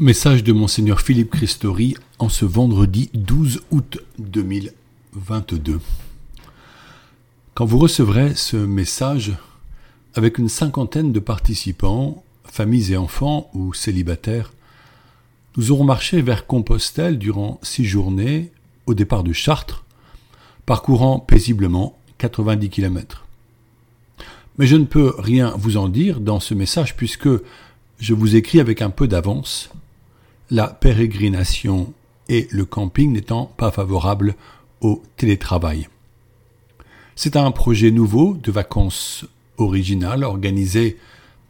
Message de Monseigneur Philippe Christori en ce vendredi 12 août 2022. Quand vous recevrez ce message avec une cinquantaine de participants, familles et enfants ou célibataires, nous aurons marché vers Compostelle durant six journées au départ de Chartres, parcourant paisiblement 90 km. Mais je ne peux rien vous en dire dans ce message puisque je vous écris avec un peu d'avance la pérégrination et le camping n'étant pas favorables au télétravail. C'est un projet nouveau de vacances originales organisé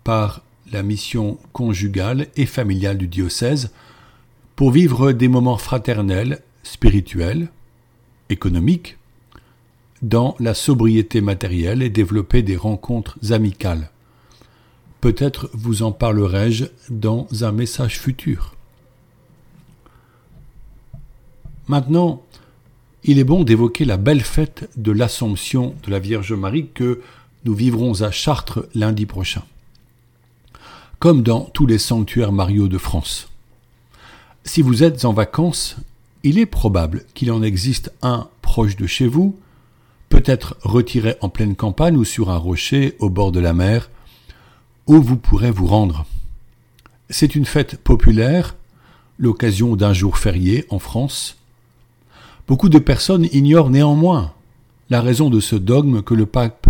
par la mission conjugale et familiale du diocèse pour vivre des moments fraternels, spirituels, économiques, dans la sobriété matérielle et développer des rencontres amicales. Peut-être vous en parlerai-je dans un message futur. Maintenant, il est bon d'évoquer la belle fête de l'Assomption de la Vierge Marie que nous vivrons à Chartres lundi prochain. Comme dans tous les sanctuaires mariaux de France. Si vous êtes en vacances, il est probable qu'il en existe un proche de chez vous, peut-être retiré en pleine campagne ou sur un rocher au bord de la mer, où vous pourrez vous rendre. C'est une fête populaire, l'occasion d'un jour férié en France, Beaucoup de personnes ignorent néanmoins la raison de ce dogme que le pape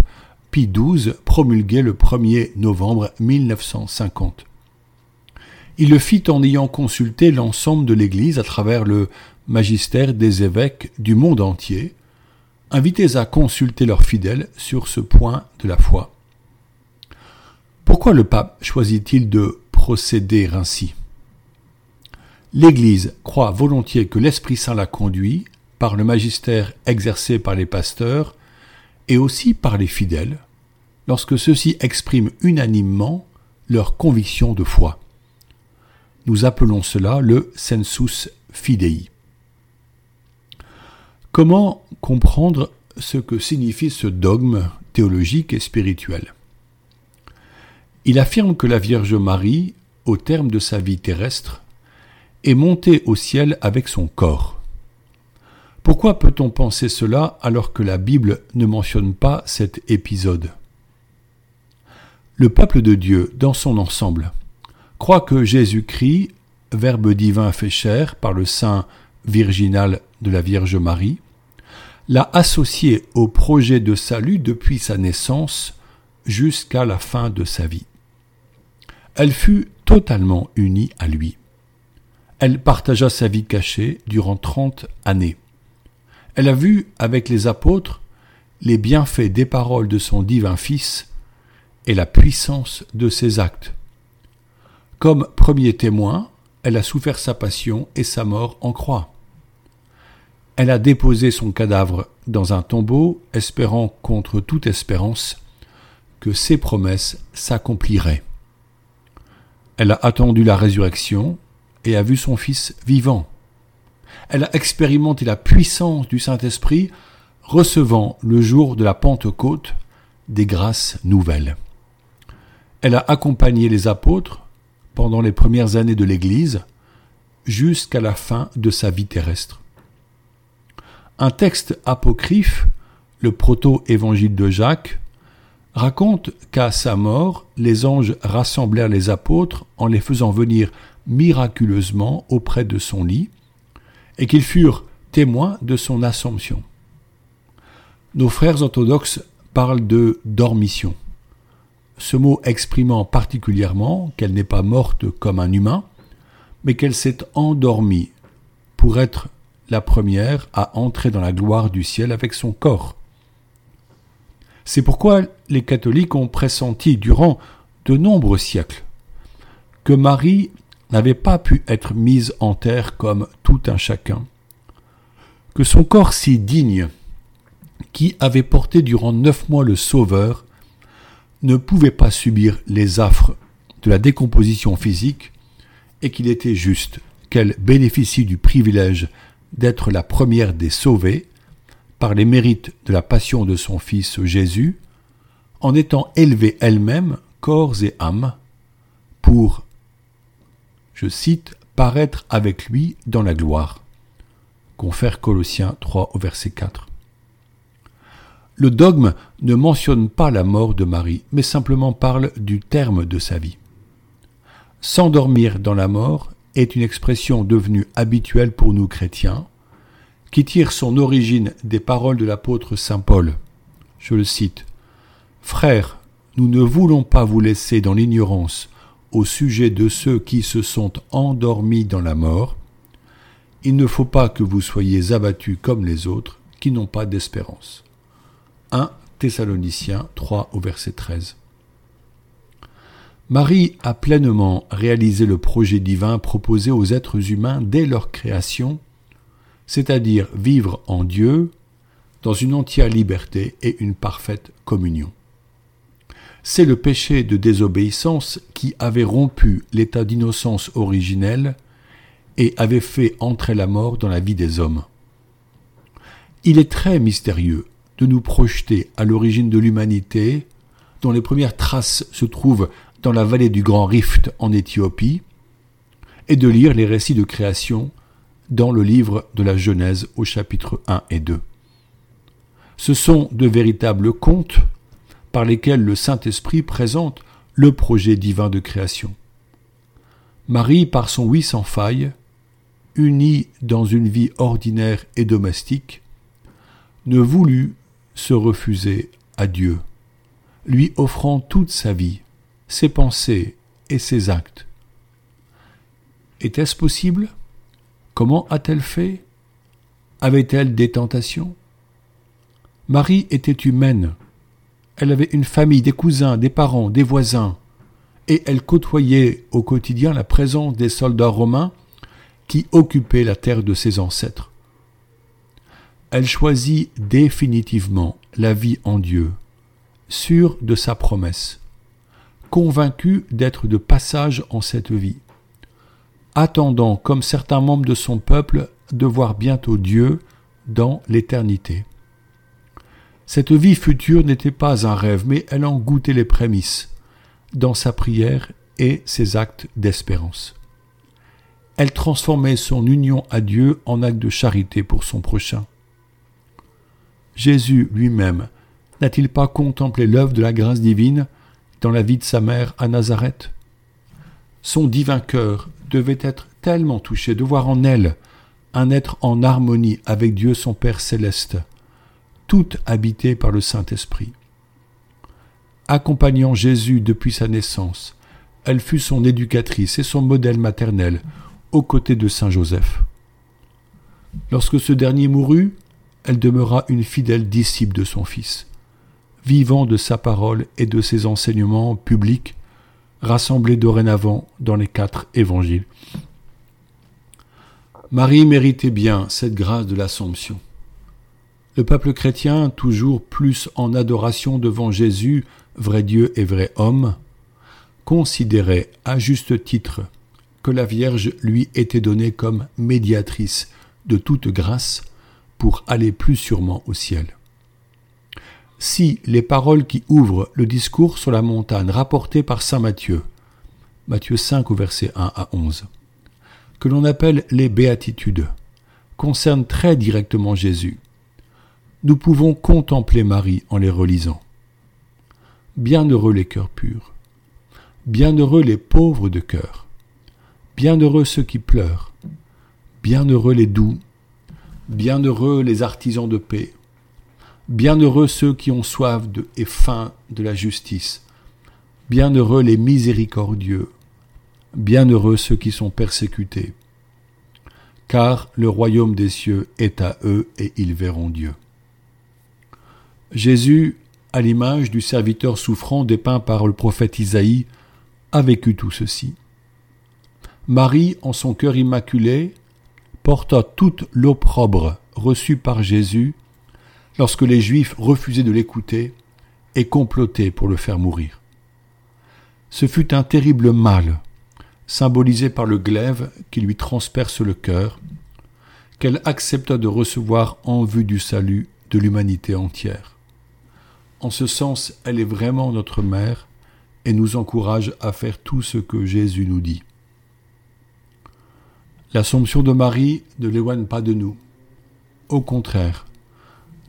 Pie XII promulguait le 1er novembre 1950. Il le fit en ayant consulté l'ensemble de l'Église à travers le magistère des évêques du monde entier, invités à consulter leurs fidèles sur ce point de la foi. Pourquoi le pape choisit-il de procéder ainsi? L'Église croit volontiers que l'Esprit Saint la conduit par le magistère exercé par les pasteurs et aussi par les fidèles, lorsque ceux-ci expriment unanimement leur conviction de foi. Nous appelons cela le sensus fidei. Comment comprendre ce que signifie ce dogme théologique et spirituel? Il affirme que la Vierge Marie, au terme de sa vie terrestre, est montée au ciel avec son corps. Pourquoi peut-on penser cela alors que la Bible ne mentionne pas cet épisode? Le peuple de Dieu, dans son ensemble, croit que Jésus-Christ, Verbe divin fait chair par le sein virginal de la Vierge Marie, l'a associé au projet de salut depuis sa naissance jusqu'à la fin de sa vie. Elle fut totalement unie à lui. Elle partagea sa vie cachée durant trente années. Elle a vu avec les apôtres les bienfaits des paroles de son divin Fils et la puissance de ses actes. Comme premier témoin, elle a souffert sa passion et sa mort en croix. Elle a déposé son cadavre dans un tombeau, espérant contre toute espérance que ses promesses s'accompliraient. Elle a attendu la résurrection et a vu son Fils vivant. Elle a expérimenté la puissance du Saint-Esprit, recevant le jour de la Pentecôte des grâces nouvelles. Elle a accompagné les apôtres pendant les premières années de l'Église jusqu'à la fin de sa vie terrestre. Un texte apocryphe, le proto-évangile de Jacques, raconte qu'à sa mort, les anges rassemblèrent les apôtres en les faisant venir miraculeusement auprès de son lit, et qu'ils furent témoins de son assomption. Nos frères orthodoxes parlent de dormition, ce mot exprimant particulièrement qu'elle n'est pas morte comme un humain, mais qu'elle s'est endormie pour être la première à entrer dans la gloire du ciel avec son corps. C'est pourquoi les catholiques ont pressenti durant de nombreux siècles que Marie n'avait pas pu être mise en terre comme tout un chacun, que son corps si digne, qui avait porté durant neuf mois le Sauveur, ne pouvait pas subir les affres de la décomposition physique, et qu'il était juste. Qu'elle bénéficie du privilège d'être la première des sauvés, par les mérites de la passion de son Fils Jésus, en étant élevée elle-même, corps et âme, pour je cite, paraître avec lui dans la gloire. Confère Colossiens 3 au verset 4. Le dogme ne mentionne pas la mort de Marie, mais simplement parle du terme de sa vie. S'endormir dans la mort est une expression devenue habituelle pour nous chrétiens, qui tire son origine des paroles de l'apôtre Saint Paul. Je le cite. Frères, nous ne voulons pas vous laisser dans l'ignorance au sujet de ceux qui se sont endormis dans la mort. Il ne faut pas que vous soyez abattus comme les autres qui n'ont pas d'espérance. 1 Thessaloniciens 3 au verset 13. Marie a pleinement réalisé le projet divin proposé aux êtres humains dès leur création, c'est-à-dire vivre en Dieu dans une entière liberté et une parfaite communion. C'est le péché de désobéissance qui avait rompu l'état d'innocence originel et avait fait entrer la mort dans la vie des hommes. Il est très mystérieux de nous projeter à l'origine de l'humanité, dont les premières traces se trouvent dans la vallée du Grand Rift en Éthiopie, et de lire les récits de création dans le livre de la Genèse au chapitre 1 et 2. Ce sont de véritables contes par lesquels le Saint-Esprit présente le projet divin de création. Marie, par son oui sans faille, unie dans une vie ordinaire et domestique, ne voulut se refuser à Dieu, lui offrant toute sa vie, ses pensées et ses actes. Était-ce possible? Comment a-t-elle fait? Avait-elle des tentations? Marie était humaine. Elle avait une famille, des cousins, des parents, des voisins, et elle côtoyait au quotidien la présence des soldats romains qui occupaient la terre de ses ancêtres. Elle choisit définitivement la vie en Dieu, sûre de sa promesse convaincu d'être de passage en cette vie, attendant, comme certains membres de son peuple, de voir bientôt Dieu dans l'éternité. Cette vie future n'était pas un rêve, mais elle en goûtait les prémices, dans sa prière et ses actes d'espérance. Elle transformait son union à Dieu en acte de charité pour son prochain. Jésus lui-même n'a-t-il pas contemplé l'œuvre de la grâce divine dans la vie de sa mère à Nazareth? Son divin cœur devait être tellement touché de voir en elle un être en harmonie avec Dieu son Père céleste, tout habité par le Saint-Esprit. Accompagnant Jésus depuis sa naissance, elle fut son éducatrice et son modèle maternel aux côtés de Saint Joseph. Lorsque ce dernier mourut, elle demeura une fidèle disciple de son Fils vivant de sa parole et de ses enseignements publics, rassemblés dorénavant dans les quatre évangiles. Marie méritait bien cette grâce de l'Assomption. Le peuple chrétien, toujours plus en adoration devant Jésus, vrai Dieu et vrai homme, considérait à juste titre que la Vierge lui était donnée comme médiatrice de toute grâce pour aller plus sûrement au ciel. Si les paroles qui ouvrent le discours sur la montagne rapportées par saint Matthieu, Matthieu 5 au verset 1 à 11, que l'on appelle les béatitudes, concernent très directement Jésus, nous pouvons contempler Marie en les relisant. Bienheureux les cœurs purs, bienheureux les pauvres de cœur, bienheureux ceux qui pleurent, bienheureux les doux, bienheureux les artisans de paix, Bienheureux ceux qui ont soif et faim de la justice. Bienheureux les miséricordieux. Bienheureux ceux qui sont persécutés. Car le royaume des cieux est à eux et ils verront Dieu. Jésus, à l'image du serviteur souffrant dépeint par le prophète Isaïe, a vécu tout ceci. Marie, en son cœur immaculé, porta toute l'opprobre reçue par Jésus lorsque les Juifs refusaient de l'écouter et complotaient pour le faire mourir. Ce fut un terrible mal, symbolisé par le glaive qui lui transperce le cœur, qu'elle accepta de recevoir en vue du salut de l'humanité entière. En ce sens, elle est vraiment notre mère et nous encourage à faire tout ce que Jésus nous dit. L'Assomption de Marie ne l'éloigne pas de nous. Au contraire,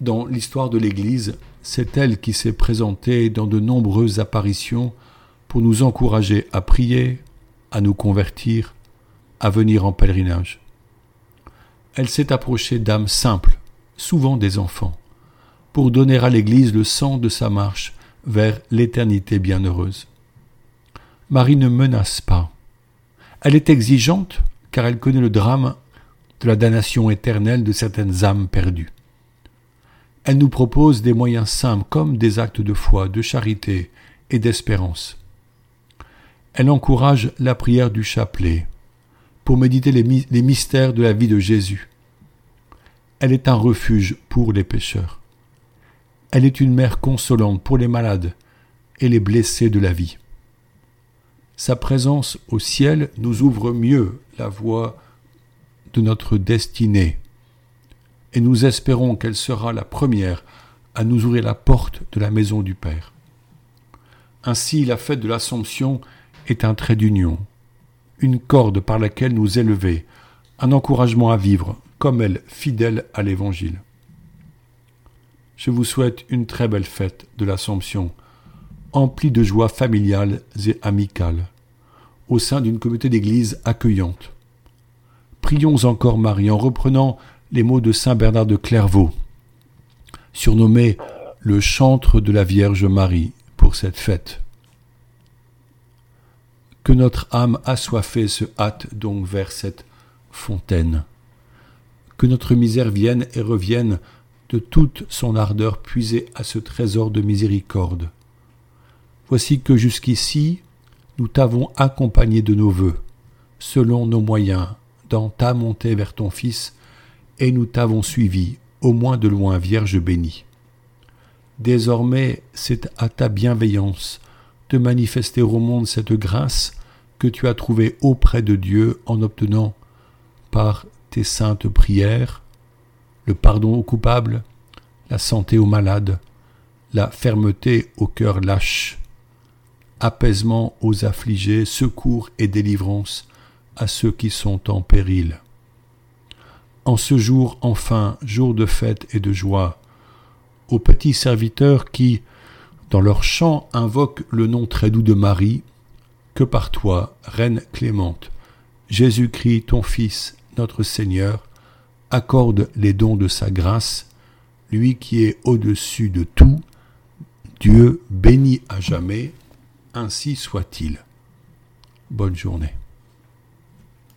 dans l'histoire de l'Église, c'est elle qui s'est présentée dans de nombreuses apparitions pour nous encourager à prier, à nous convertir, à venir en pèlerinage. Elle s'est approchée d'âmes simples, souvent des enfants, pour donner à l'Église le sang de sa marche vers l'éternité bienheureuse. Marie ne menace pas. Elle est exigeante car elle connaît le drame de la damnation éternelle de certaines âmes perdues. Elle nous propose des moyens simples comme des actes de foi, de charité et d'espérance. Elle encourage la prière du chapelet pour méditer les, mystères de la vie de Jésus. Elle est un refuge pour les pécheurs. Elle est une mère consolante pour les malades et les blessés de la vie. Sa présence au ciel nous ouvre mieux la voie de notre destinée, et nous espérons qu'elle sera la première à nous ouvrir la porte de la maison du Père. Ainsi la fête de l'Assomption est un trait d'union, une corde par laquelle nous élever, un encouragement à vivre, comme elle, fidèle à l'Évangile. Je vous souhaite une très belle fête de l'Assomption, emplie de joie familiale et amicale, au sein d'une communauté d'Église accueillante. Prions encore Marie en reprenant les mots de saint Bernard de Clairvaux, surnommé le chantre de la Vierge Marie pour cette fête. Que notre âme assoiffée se hâte donc vers cette fontaine. Que notre misère vienne et revienne de toute son ardeur puisée à ce trésor de miséricorde. Voici que jusqu'ici, nous t'avons accompagné de nos vœux, selon nos moyens, dans ta montée vers ton Fils, et nous t'avons suivi, au moins de loin, Vierge bénie. Désormais, c'est à ta bienveillance de manifester au monde cette grâce que tu as trouvée auprès de Dieu en obtenant, par tes saintes prières, le pardon aux coupables, la santé aux malades, la fermeté au cœur lâche, apaisement aux affligés, secours et délivrance à ceux qui sont en péril. En ce jour enfin, jour de fête et de joie, aux petits serviteurs qui, dans leur chant, invoquent le nom très doux de Marie, que par toi, Reine clémente, Jésus-Christ, ton Fils, notre Seigneur, accorde les dons de sa grâce, lui qui est au-dessus de tout, Dieu béni à jamais, ainsi soit-il. Bonne journée.